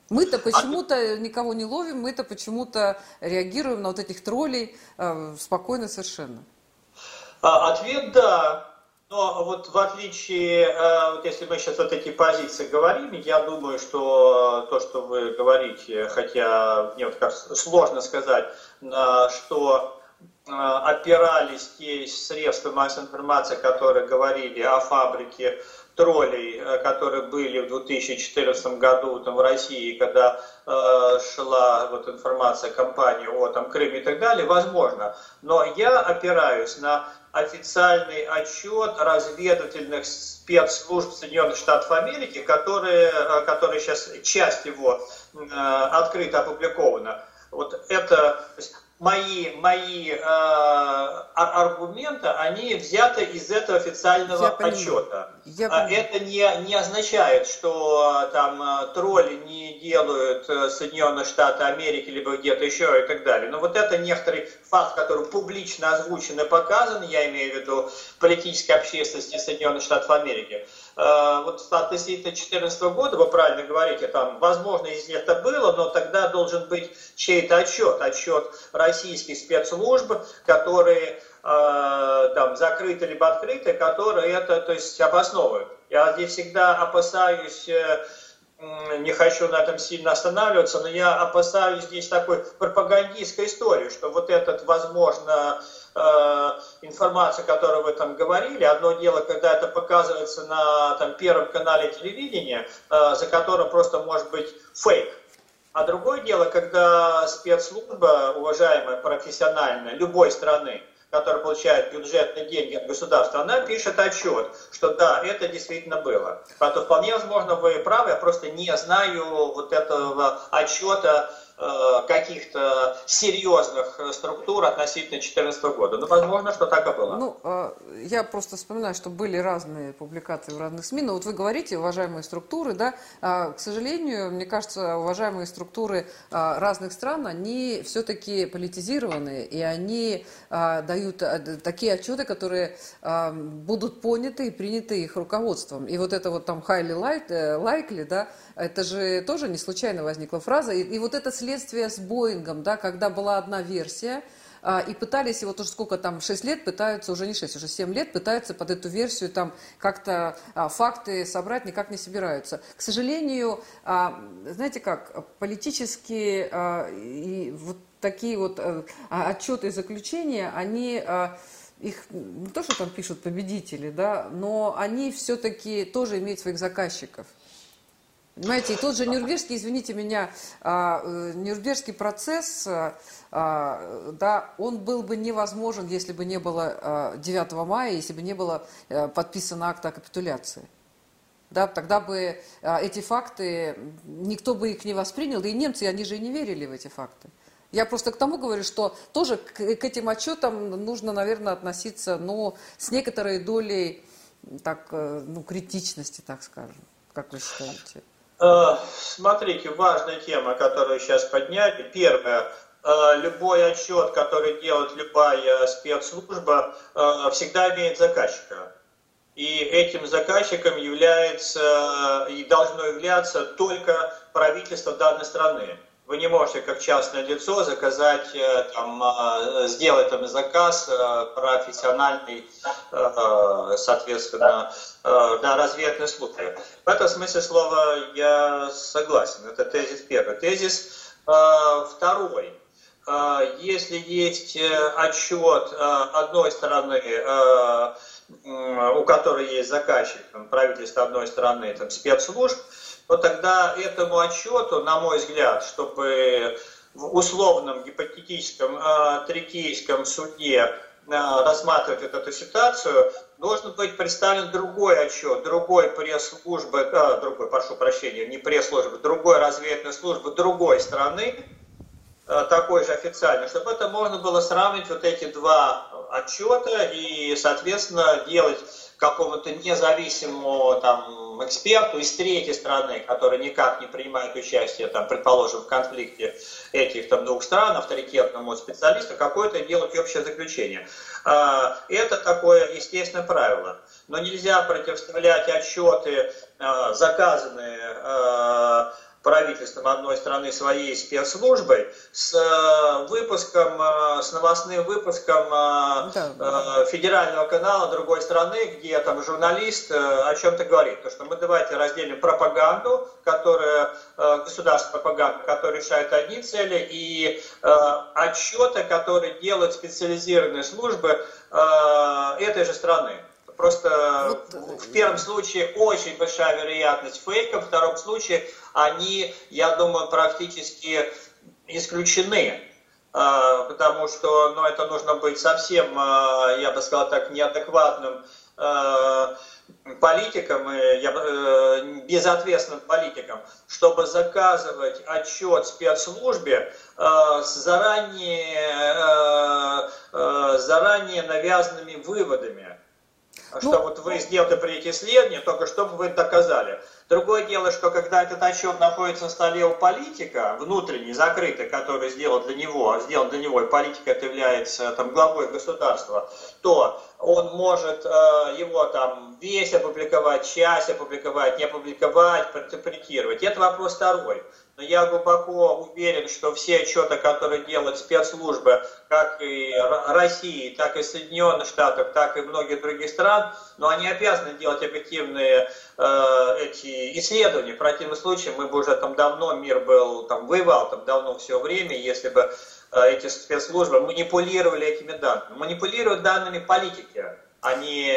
Мы-то почему-то никого не ловим, мы-то почему-то реагируем на вот этих троллей э, спокойно совершенно. А, ответ да. Но вот в отличие, э, вот если мы сейчас вот эти позиции говорим, я думаю, что то, что вы говорите, хотя мне вот кажется, сложно сказать, что э, опирались те средства массовой информации, которые говорили о фабрике троллей, э, которые были в 2014 году там, в России, когда э, шла вот, информация компании о там, Крыме и так далее, возможно. Но я опираюсь на официальный отчет разведывательных спецслужб Соединенных Штатов Америки, которые, э, которые сейчас, часть его э, открыто опубликована. Вот это, мои, мои э, аргументы, они взяты из этого официального Я отчета. Я а Это не, не означает, что там э, тролли не делают э, Соединенные Штаты Америки, либо где-то еще и так далее. Но вот это некоторый факт, который публично озвучен и показан, я имею в виду политической общественности Соединенных Штатов Америки. Э, вот относительно 2014 года, вы правильно говорите, там, возможно, если это было, но тогда должен быть чей-то отчет, отчет российских спецслужб, которые э, там закрыты либо открыты, которые это, то есть, обосновывают. Я здесь всегда опасаюсь э, не хочу на этом сильно останавливаться, но я опасаюсь здесь такой пропагандистской истории, что вот этот, возможно, э, информация, которую вы там говорили, одно дело, когда это показывается на там, первом канале телевидения, э, за которым просто может быть фейк. А другое дело, когда спецслужба, уважаемая, профессиональная, любой страны, которая получает бюджетные деньги от государства, она пишет отчет, что да, это действительно было. Поэтому вполне возможно вы правы, я просто не знаю вот этого отчета каких-то серьезных структур относительно 2014 года. Ну, возможно, что так и было. Ну, э, я просто вспоминаю, что были разные публикации в разных СМИ, но вот вы говорите, уважаемые структуры, да, а, к сожалению, мне кажется, уважаемые структуры а, разных стран, они все-таки политизированы, и они а, дают такие отчеты, которые будут поняты и приняты их руководством. И вот это вот там highly э, likely, да, это же тоже не случайно возникла фраза. И, и вот это следствие с Боингом, да, когда была одна версия, а, и пытались, и вот уже сколько там, 6 лет пытаются, уже не 6, уже 7 лет пытаются под эту версию там как-то а, факты собрать, никак не собираются. К сожалению, а, знаете как, политические и вот такие вот а, отчеты и заключения, они... Их не то, что там пишут победители, да, но они все-таки тоже имеют своих заказчиков. Понимаете, и тот же Нюрнбергский, извините меня, а, э, Нюрнбергский процесс, а, а, да, он был бы невозможен, если бы не было 9 мая, если бы не было э, подписано акт о капитуляции. Да, тогда бы эти факты, никто бы их не воспринял, и немцы, они же и не верили в эти факты. Я просто к тому говорю, что тоже к, к этим отчетам нужно, наверное, относиться, но с некоторой долей так, э, ну, критичности, так скажем. Как вы считаете? Э, смотрите, важная тема, которую сейчас подняли. Первое. Э, любой отчет, который делает любая спецслужба, э, всегда имеет заказчика. И этим заказчиком является и должно являться только правительство данной страны. Вы не можете как частное лицо заказать, э, там, э, сделать там заказ э, профессиональный, соответственно, на разведные службы. В этом смысле слова я согласен. Это тезис первый. Тезис второй. Если есть отчет одной стороны, у которой есть заказчик, правительство одной страны, там, спецслужб, то тогда этому отчету, на мой взгляд, чтобы в условном гипотетическом э, трикейском суде э, рассматривать вот эту ситуацию, должен быть представлен другой отчет, другой пресс-службы, э, другой, прошу прощения, не пресс-службы, другой разведной службы другой страны, э, такой же официальный, чтобы это можно было сравнить вот эти два отчета и, соответственно, делать какому-то независимому там, эксперту из третьей страны, который никак не принимает участие, там, предположим, в конфликте этих там, двух стран, авторитетному специалисту, какое-то делать общее заключение. А, это такое естественное правило. Но нельзя противоставлять отчеты, а, заказанные а, правительством одной страны своей спецслужбой с э, выпуском, э, с новостным выпуском э, да. федерального канала другой страны, где там журналист о чем-то говорит. То, что мы давайте разделим пропаганду, которая, государственная пропаганда, которая решает одни цели, и отчеты, которые делают специализированные службы этой же страны. Просто вот. в первом случае очень большая вероятность фейка, в втором случае они, я думаю, практически исключены. А, потому что ну, это нужно быть совсем, а, я бы сказал так, неадекватным а, политикам, э, безответственным политикам, чтобы заказывать отчет спецслужбе с заранее, заранее навязанными выводами. Ну, что вот вы сделали при эти исследования, только чтобы вы доказали. Другое дело, что когда этот отчет находится на столе у политика, внутренний, закрытый, который сделал для него, сделан для него, и политик это является там, главой государства, то он может э, его там весь опубликовать, часть опубликовать, не опубликовать, интерпретировать. Это вопрос второй. Но я глубоко уверен, что все отчеты, которые делают спецслужбы, как и России, так и Соединенных Штатов, так и многих других стран, но они обязаны делать объективные э, эти исследования. В противном случае мы бы уже там давно, мир был, там воевал там давно все время, если бы э, эти спецслужбы манипулировали этими данными. Манипулируют данными политики, а не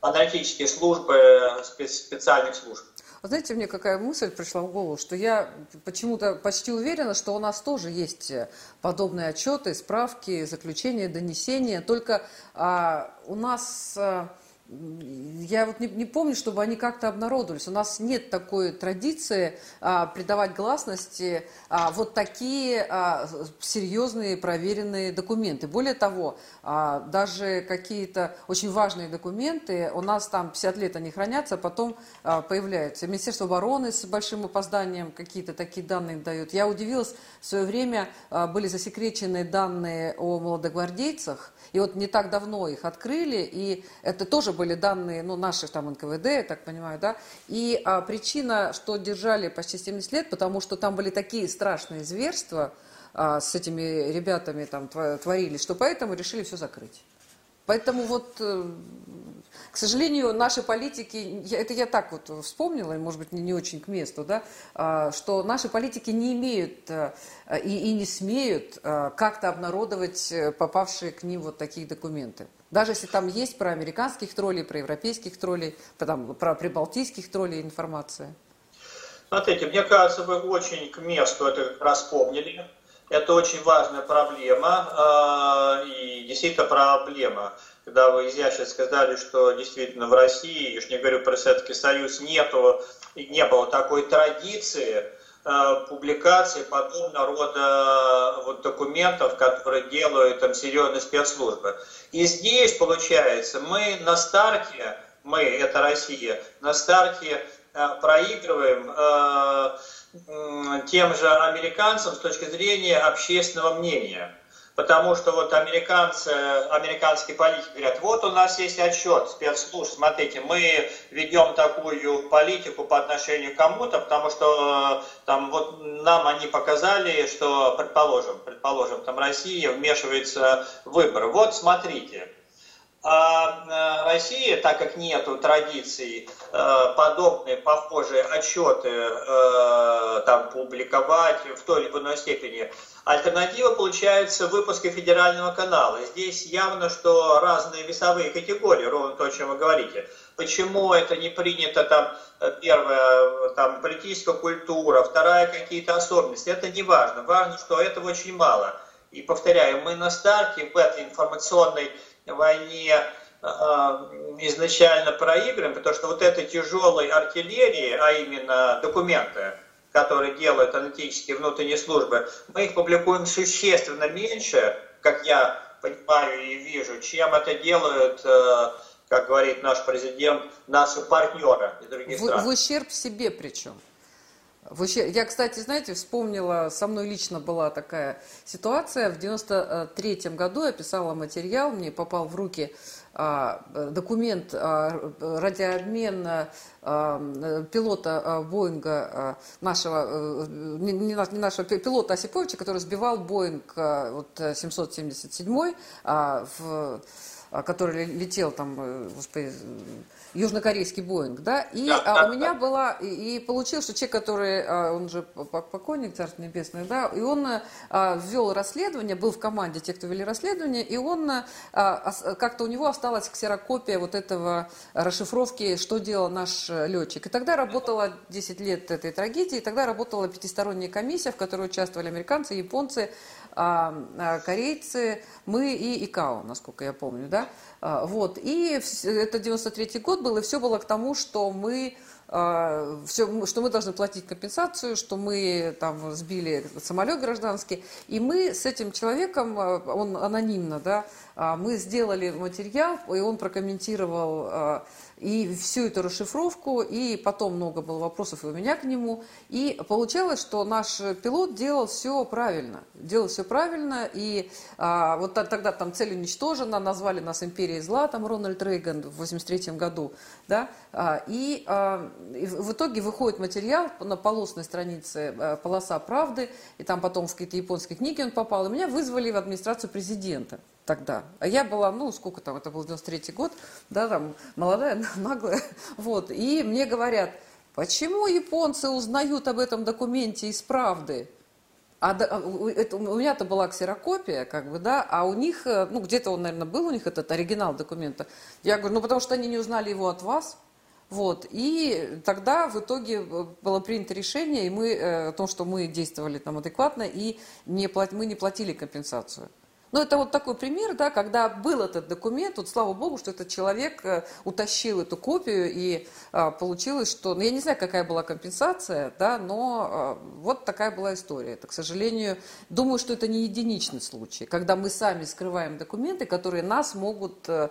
аналитические службы специальных служб. Вот знаете, мне какая мысль пришла в голову, что я почему-то почти уверена, что у нас тоже есть подобные отчеты, справки, заключения, донесения, только а, у нас... А, я вот не, не помню, чтобы они как-то обнародовались. У нас нет такой традиции а, придавать гласности а, вот такие а, серьезные проверенные документы. Более того, а, даже какие-то очень важные документы, у нас там 50 лет они хранятся, а потом а, появляются. Министерство обороны с большим опозданием какие-то такие данные дают. Я удивилась, в свое время а, были засекречены данные о молодогвардейцах, и вот не так давно их открыли, и это тоже были данные, ну, наших там НКВД, я так понимаю, да, и а, причина, что держали почти 70 лет, потому что там были такие страшные зверства, а, с этими ребятами там творили, что поэтому решили все закрыть. Поэтому вот, э, к сожалению, наши политики, это я так вот вспомнила, может быть, не очень к месту, да, а, что наши политики не имеют э, и, не смеют э, как-то обнародовать попавшие к ним вот такие документы. Даже если там есть про американских троллей, про европейских троллей, про, там, про прибалтийских троллей информация. Смотрите, мне кажется, вы очень к месту это как раз помнили. Это очень важная проблема, э, и действительно проблема. Когда вы изящно сказали, что действительно в России, я уж не говорю про Советский Союз, нету, не было такой традиции, публикации подобного рода э, вот, документов, которые делают там серьезные спецслужбы. И здесь, получается, мы на старте, мы, это Россия, на старте э, проигрываем э, тем же американцам с точки зрения общественного мнения. Потому что вот американцы, американские политики говорят, вот у нас есть отчет спецслужб, смотрите, мы ведем такую политику по отношению к кому-то, потому что э, там вот нам они показали, что, предположим, предположим, там Россия вмешивается в выборы. Вот смотрите, а э, Россия, так как нету традиций э, подобные, похожие отчеты там публиковать в той или иной степени, Альтернатива получается в выпуске федерального канала. Здесь явно, что разные весовые категории, ровно то, о чем вы говорите. Почему это не принято там, первая там, политическая культура, вторая какие-то особенности, это не важно. Важно, что этого очень мало. И повторяю, мы на старте в этой информационной войне э, изначально проиграем, потому что вот этой тяжелой артиллерии, а именно документы, которые делают аналитические внутренние службы, мы их публикуем существенно меньше, как я понимаю и вижу, чем это делают, э, как говорит наш президент, наши партнеры из других в, стран. В ущерб себе причем. Я, кстати, знаете, вспомнила, со мной лично была такая ситуация. В 93 году я писала материал, мне попал в руки а, документ а, радиообмена а, пилота Боинга нашего, не, не нашего пилота Осиповича, который сбивал Боинг вот, 777 в который летел там, э, господи, южнокорейский Боинг, да, и да, а, да, у меня да. была, и, и получилось, что человек, который, а, он же покойник, Царство Небесное, да, и он а, ввел расследование, был в команде тех, кто вели расследование, и он, а, как-то у него осталась ксерокопия вот этого расшифровки, что делал наш летчик. И тогда работала 10 лет этой трагедии, и тогда работала пятисторонняя комиссия, в которой участвовали американцы, японцы, корейцы, мы и ИКАО, насколько я помню, да, а, вот, и это 93 год был, и все было к тому, что мы все, что мы должны платить компенсацию, что мы там сбили самолет гражданский, и мы с этим человеком, он анонимно, да, мы сделали материал, и он прокомментировал и всю эту расшифровку, и потом много было вопросов и у меня к нему. И получалось, что наш пилот делал все правильно. Делал все правильно, и а, вот тогда там цель уничтожена, назвали нас империей зла, там Рональд Рейган в 83 году, да, а, и, а, и в итоге выходит материал на полосной странице а, «Полоса правды», и там потом в какие-то японские книги он попал, и меня вызвали в администрацию президента тогда. А я была, ну, сколько там, это был 93 год, да, там, молодая, наглая, вот. И мне говорят, почему японцы узнают об этом документе из правды? А это, у меня-то была ксерокопия, как бы, да, а у них, э, ну, где-то он, наверное, был у них этот оригинал документа. Я говорю, ну, потому что они не узнали его от вас. Вот. И тогда в итоге э, было принято решение, и мы, э, о том, что мы действовали там адекватно, и не мы не платили компенсацию. Ну, это вот такой пример, да, когда был этот документ, вот слава богу, что этот человек э, утащил эту копию, и а, получилось, что, ну, я не знаю, какая была компенсация, да, но а, вот такая была история. Это, к сожалению, думаю, что это не единичный случай, когда мы сами скрываем документы, которые нас могут а,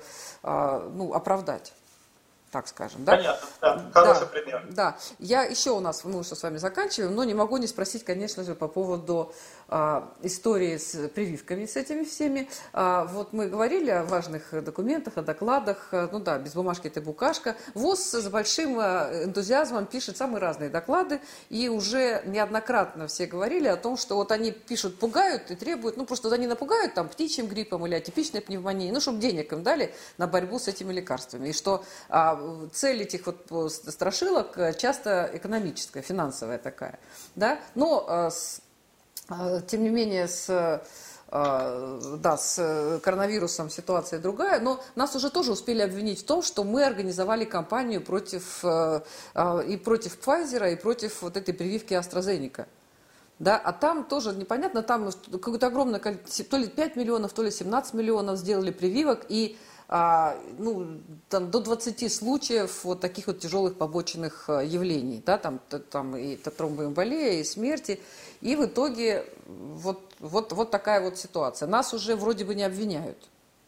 ну, оправдать. Так скажем. Да? Понятно, да, хороший да, пример. Да, я еще у нас, мы уже с вами заканчиваем, но не могу не спросить, конечно же, по поводу а, истории с прививками, с этими всеми. А, вот мы говорили о важных документах, о докладах, ну да, без бумажки это букашка. ВОЗ с большим а, энтузиазмом пишет самые разные доклады, и уже неоднократно все говорили о том, что вот они пишут, пугают и требуют, ну просто они напугают там птичьим гриппом или атипичной пневмонией, ну чтобы денег им дали на борьбу с этими лекарствами. И что а, цель этих вот страшилок часто экономическая, финансовая такая. Да? Но, а, а, тем не менее, с да, с коронавирусом ситуация другая, но нас уже тоже успели обвинить в том, что мы организовали кампанию против, и против Pfizer, и против вот этой прививки AstraZeneca. Да, а там тоже непонятно, там какое-то огромное количество, то ли 5 миллионов, то ли 17 миллионов сделали прививок, и а, ну, там, до 20 случаев вот таких вот тяжелых побочных а, явлений, да, там, там и тромбоэмболия, и смерти. И в итоге вот, вот, вот такая вот ситуация. Нас уже вроде бы не обвиняют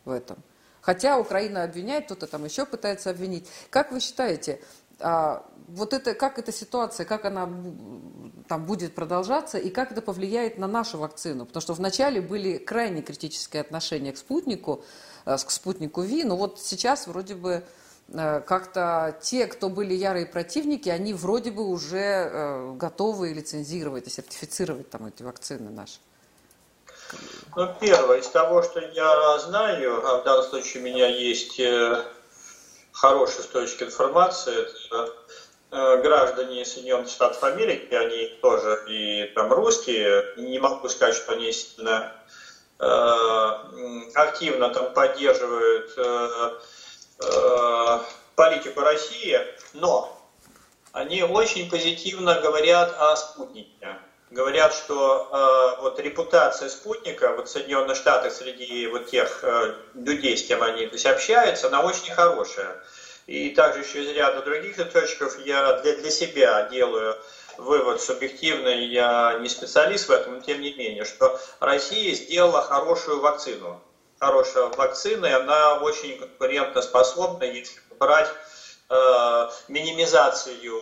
в этом. Хотя Украина обвиняет, кто-то там еще пытается обвинить. Как вы считаете, а, вот это, как эта ситуация, как она там будет продолжаться и как это повлияет на нашу вакцину? Потому что вначале были крайне критические отношения к спутнику, Э, к спутнику ВИ. Но вот сейчас вроде бы э, как-то те, кто были ярые противники, они вроде бы уже э, готовы лицензировать и сертифицировать там эти вакцины наши. Ну, первое, из того, что я знаю, а в данном случае у меня есть хороший источник информации, это граждане Соединенных Штатов Америки, они тоже и там русские, не могу сказать, что они сильно Э, активно там поддерживают э, э, политику России, но они очень позитивно говорят о спутнике. Говорят, что э, вот репутация спутника вот в Соединенных Штатах среди вот тех э, людей, с кем они то есть, общаются, она очень хорошая. И также еще из ряда других источников я для, для себя делаю вывод субъективный, я не специалист в этом, но тем не менее, что Россия сделала хорошую вакцину. Хорошая вакцина, и она очень конкурентоспособна, если брать э, минимизацию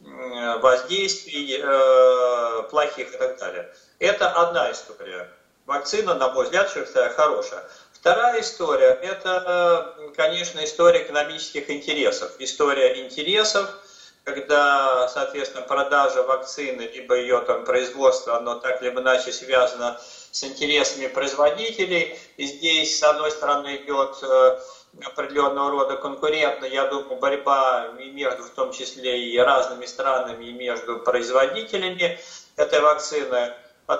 э, воздействий э, плохих и так далее. Это одна история. Вакцина, на мой взгляд, хорошая. Вторая история – это, э, конечно, история экономических интересов. История интересов – когда, соответственно, продажа вакцины, либо ее там производство, оно так либо иначе связано с интересами производителей. И здесь, с одной стороны, идет э, определенного рода конкурентная, я думаю, борьба и между, в том числе и разными странами, и между производителями этой вакцины.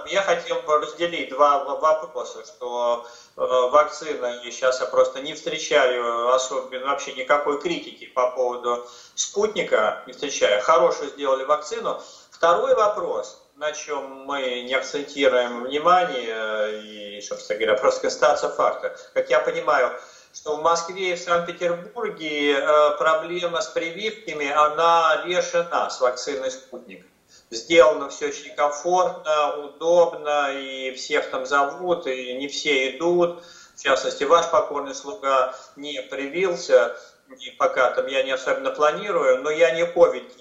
Я хотел бы разделить два вопроса, что э, вакцина, и сейчас я просто не встречаю особенно вообще никакой критики по поводу спутника, не встречаю. Хорошую сделали вакцину. Второй вопрос, на чем мы не акцентируем внимание, и, собственно говоря, просто констатация факта. Как я понимаю, что в Москве и в Санкт-Петербурге э, проблема с прививками, она решена с вакциной «Спутник» сделано все очень комфортно, удобно, и всех там зовут, и не все идут. В частности, ваш покорный слуга не привился, и пока там я не особенно планирую, но я не ковид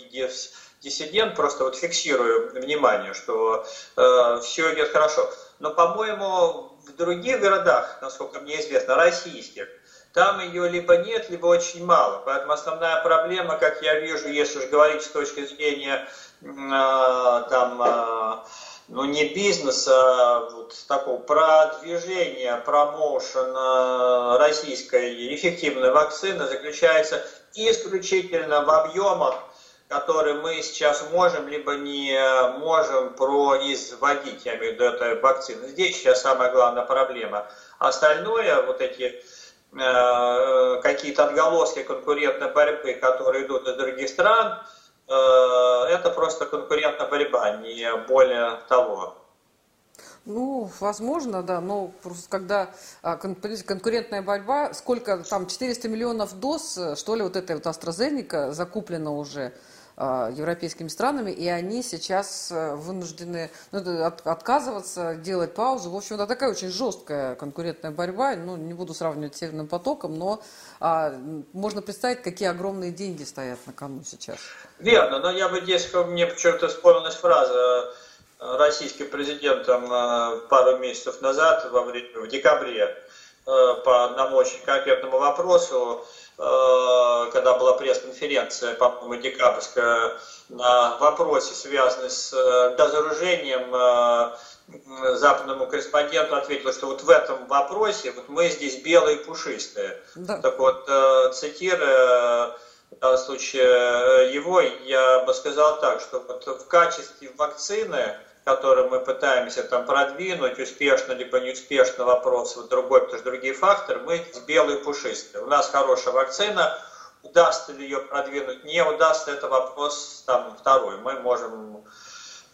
диссидент, просто вот фиксирую внимание, что э, все идет хорошо. Но, по-моему, в других городах, насколько мне известно, российских, там ее либо нет, либо очень мало. Поэтому основная проблема, как я вижу, если уж говорить с точки зрения э, там, э, ну не бизнеса, а вот такого продвижения, промоушена российской эффективной вакцины заключается исключительно в объемах, которые мы сейчас можем, либо не можем производить, я имею в виду эту вакцину. Здесь сейчас самая главная проблема. Остальное, вот эти какие-то отголоски конкурентной борьбы, которые идут из других стран, э, это просто конкурентная борьба, не более того. Ну, возможно, да, но просто когда а, конкурентная борьба, сколько там, 400 миллионов доз, что ли, вот этой вот AstraZeneca закуплено уже, европейскими странами, и они сейчас э, вынуждены ну, от, отказываться, делать паузу. В общем, это такая очень жесткая конкурентная борьба. Ну, не буду сравнивать с Северным потоком, но а, можно представить, какие огромные деньги стоят на кону сейчас. Верно, но я бы здесь, мне почему-то вспомнилась фраза э, российским президентом э, пару месяцев назад, во время, в декабре, по одному очень конкретному вопросу, Э, когда была пресс-конференция, по-моему, декабрьская, на вопросе, связанный с разоружением, э, э, западному корреспонденту ответил, что вот в этом вопросе вот мы здесь белые пушистые. Да. Так вот, цитируя в данном случае его, я бы сказал так, что вот в качестве вакцины которые мы пытаемся там продвинуть, успешно либо неуспешно вопрос, вот другой, потому что другие факторы, мы белые пушистые. У нас хорошая вакцина, удастся ли ее продвинуть, не удастся, это вопрос там второй. Мы можем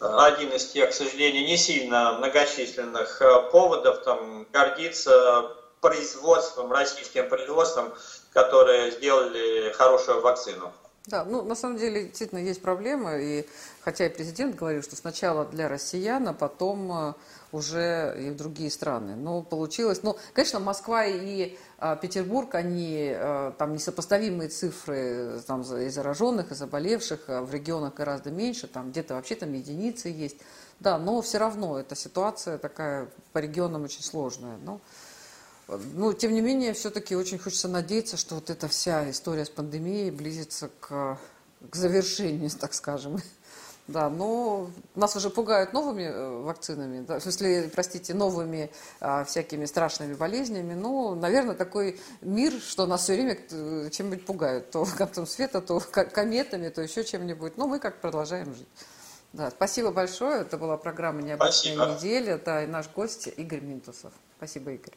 э, один из тех, к сожалению, не сильно многочисленных э, поводов там гордиться производством, российским производством, которые сделали хорошую вакцину. Да, ну на самом деле действительно есть проблемы, и хотя и президент говорил, что сначала для россиян, а потом э, уже и в другие страны. Но получилось, ну, конечно, Москва и а, Петербург, они а, там несопоставимые цифры там, и зараженных, и заболевших, а в регионах гораздо меньше, там где-то вообще там единицы есть. Да, но все равно эта ситуация такая по регионам очень сложная. Но, ну, тем не менее, все-таки очень хочется надеяться, что вот эта вся история с пандемией близится к, к завершению, так скажем. Да, но нас уже пугают новыми э, вакцинами, да, в смысле, простите, новыми а, всякими страшными болезнями. Ну, наверное, такой мир, что нас все время э, чем-нибудь пугают. То концом света, то кометами, то еще чем-нибудь. Но мы как продолжаем жить. Да, спасибо большое. Это была программа «Необычная спасибо. неделя». Да, и наш гость Игорь Минтусов. Спасибо, Игорь.